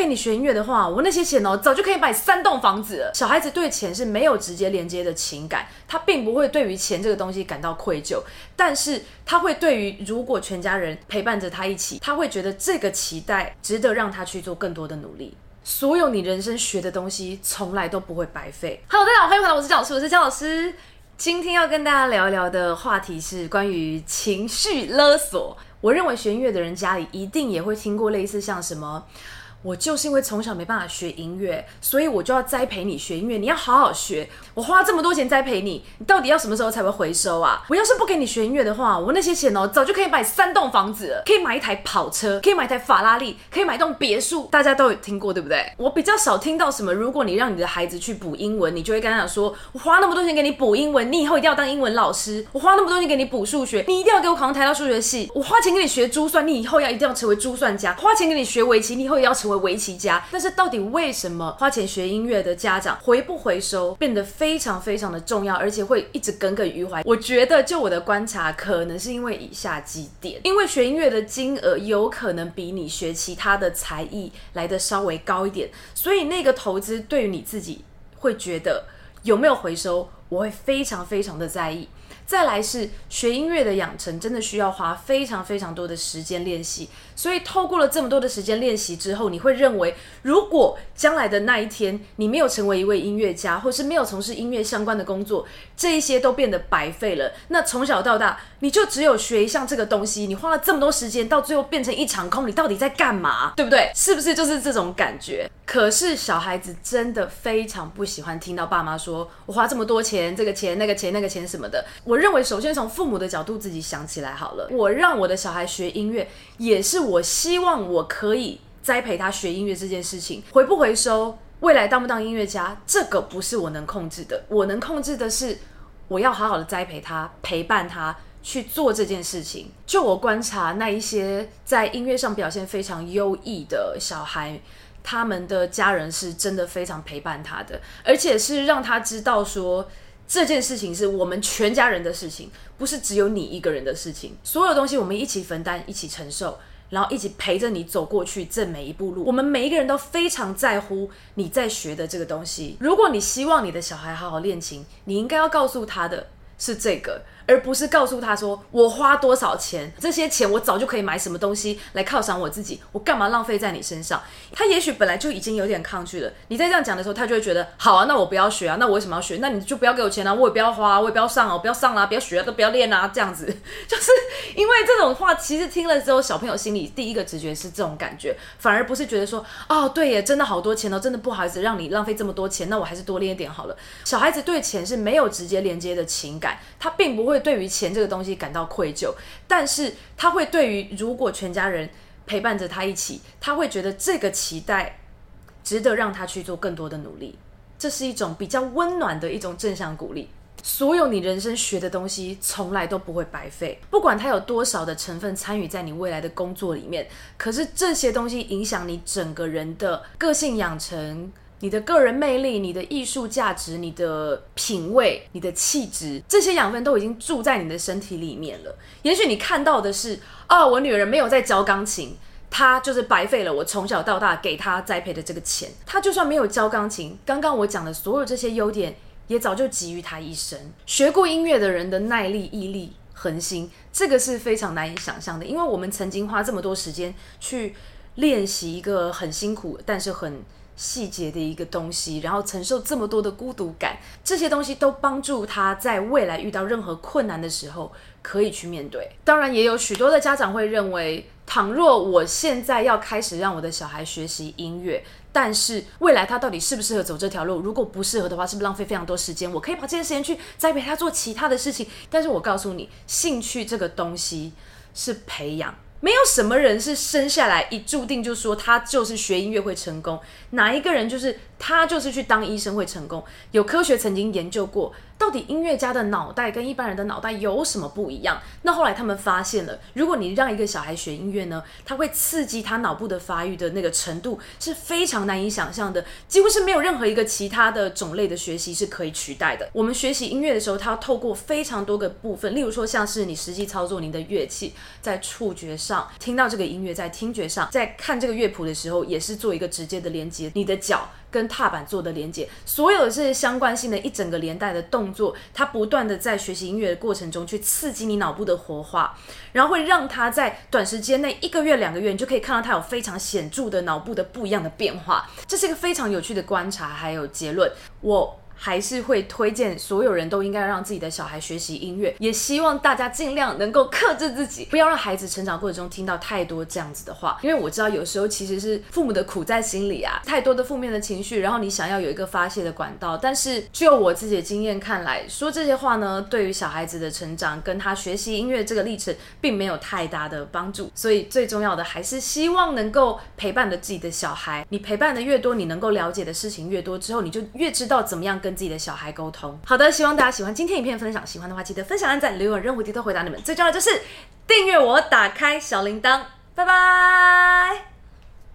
给你学音乐的话，我那些钱哦，早就可以买三栋房子了。小孩子对钱是没有直接连接的情感，他并不会对于钱这个东西感到愧疚，但是他会对于如果全家人陪伴着他一起，他会觉得这个期待值得让他去做更多的努力。所有你人生学的东西，从来都不会白费。Hello，大家好，欢迎回来，我是姜老师，我是姜老师。今天要跟大家聊一聊的话题是关于情绪勒索。我认为学音乐的人家里一定也会听过类似像什么。我就是因为从小没办法学音乐，所以我就要栽培你学音乐。你要好好学，我花这么多钱栽培你，你到底要什么时候才会回收啊？我要是不给你学音乐的话，我那些钱哦，早就可以买三栋房子了，可以买一台跑车，可以买一台法拉利，可以买一栋别墅。大家都有听过对不对？我比较少听到什么，如果你让你的孩子去补英文，你就会跟他讲说，我花那么多钱给你补英文，你以后一定要当英文老师。我花那么多钱给你补数学，你一定要给我考上台大数学系。我花钱给你学珠算，你以后要一定要成为珠算家。花钱给你学围棋，你以后也要成为为围棋家，但是到底为什么花钱学音乐的家长回不回收变得非常非常的重要，而且会一直耿耿于怀？我觉得就我的观察，可能是因为以下几点：因为学音乐的金额有可能比你学其他的才艺来的稍微高一点，所以那个投资对于你自己会觉得有没有回收，我会非常非常的在意。再来是学音乐的养成，真的需要花非常非常多的时间练习。所以透过了这么多的时间练习之后，你会认为，如果将来的那一天你没有成为一位音乐家，或是没有从事音乐相关的工作，这一些都变得白费了。那从小到大，你就只有学一项这个东西，你花了这么多时间，到最后变成一场空，你到底在干嘛？对不对？是不是就是这种感觉？可是小孩子真的非常不喜欢听到爸妈说我花这么多钱，这个钱那个钱那个钱什么的。我。认为首先从父母的角度自己想起来好了，我让我的小孩学音乐，也是我希望我可以栽培他学音乐这件事情。回不回收，未来当不当音乐家，这个不是我能控制的。我能控制的是，我要好好的栽培他，陪伴他去做这件事情。就我观察那一些在音乐上表现非常优异的小孩，他们的家人是真的非常陪伴他的，而且是让他知道说。这件事情是我们全家人的事情，不是只有你一个人的事情。所有东西我们一起分担，一起承受，然后一起陪着你走过去这每一步路。我们每一个人都非常在乎你在学的这个东西。如果你希望你的小孩好好练琴，你应该要告诉他的是这个。而不是告诉他说，我花多少钱，这些钱我早就可以买什么东西来犒赏我自己，我干嘛浪费在你身上？他也许本来就已经有点抗拒了。你在这样讲的时候，他就会觉得好啊，那我不要学啊，那我为什么要学？那你就不要给我钱啊，我也不要花，我也不要上啊，不要上啊，不要学啊，都不要练啊，这样子，就是因为这种话，其实听了之后，小朋友心里第一个直觉是这种感觉，反而不是觉得说，哦，对耶，真的好多钱哦，真的不好意思让你浪费这么多钱，那我还是多练一点好了。小孩子对钱是没有直接连接的情感，他并不会对于钱这个东西。感到愧疚，但是他会对于如果全家人陪伴着他一起，他会觉得这个期待值得让他去做更多的努力。这是一种比较温暖的一种正向鼓励。所有你人生学的东西从来都不会白费，不管它有多少的成分参与在你未来的工作里面，可是这些东西影响你整个人的个性养成。你的个人魅力、你的艺术价值、你的品味、你的气质，这些养分都已经住在你的身体里面了。也许你看到的是，哦，我女儿没有在教钢琴，她就是白费了我从小到大给她栽培的这个钱。她就算没有教钢琴，刚刚我讲的所有这些优点，也早就集于她一身。学过音乐的人的耐力、毅力、恒心，这个是非常难以想象的，因为我们曾经花这么多时间去练习一个很辛苦，但是很。细节的一个东西，然后承受这么多的孤独感，这些东西都帮助他在未来遇到任何困难的时候可以去面对。当然，也有许多的家长会认为，倘若我现在要开始让我的小孩学习音乐，但是未来他到底适不适合走这条路？如果不适合的话，是不是浪费非常多时间？我可以把这些时间去栽培他做其他的事情。但是我告诉你，兴趣这个东西是培养。没有什么人是生下来一注定就说他就是学音乐会成功，哪一个人就是他就是去当医生会成功？有科学曾经研究过，到底音乐家的脑袋跟一般人的脑袋有什么不一样？那后来他们发现了，如果你让一个小孩学音乐呢，他会刺激他脑部的发育的那个程度是非常难以想象的，几乎是没有任何一个其他的种类的学习是可以取代的。我们学习音乐的时候，它要透过非常多个部分，例如说像是你实际操作您的乐器，在触觉上听到这个音乐，在听觉上，在看这个乐谱的时候，也是做一个直接的连接，你的脚跟踏板做的连接，所有这些相关性的一整个连带的动作，他不断的在学习音乐的过程中去刺激你脑部的活化，然后会让他在短时间内一个月两个月，你就可以看到他有非常显著的脑部的不一样的变化。这是一个非常有趣的观察，还有结论。我。还是会推荐所有人都应该让自己的小孩学习音乐，也希望大家尽量能够克制自己，不要让孩子成长过程中听到太多这样子的话。因为我知道有时候其实是父母的苦在心里啊，太多的负面的情绪，然后你想要有一个发泄的管道，但是就我自己的经验看来，说这些话呢，对于小孩子的成长跟他学习音乐这个历程，并没有太大的帮助。所以最重要的还是希望能够陪伴着自己的小孩。你陪伴的越多，你能够了解的事情越多之后，你就越知道怎么样跟。跟自己的小孩沟通。好的，希望大家喜欢今天影片分享。喜欢的话，记得分享、按赞、留言，任务题都回答你们。最重要的就是订阅我，打开小铃铛。拜拜。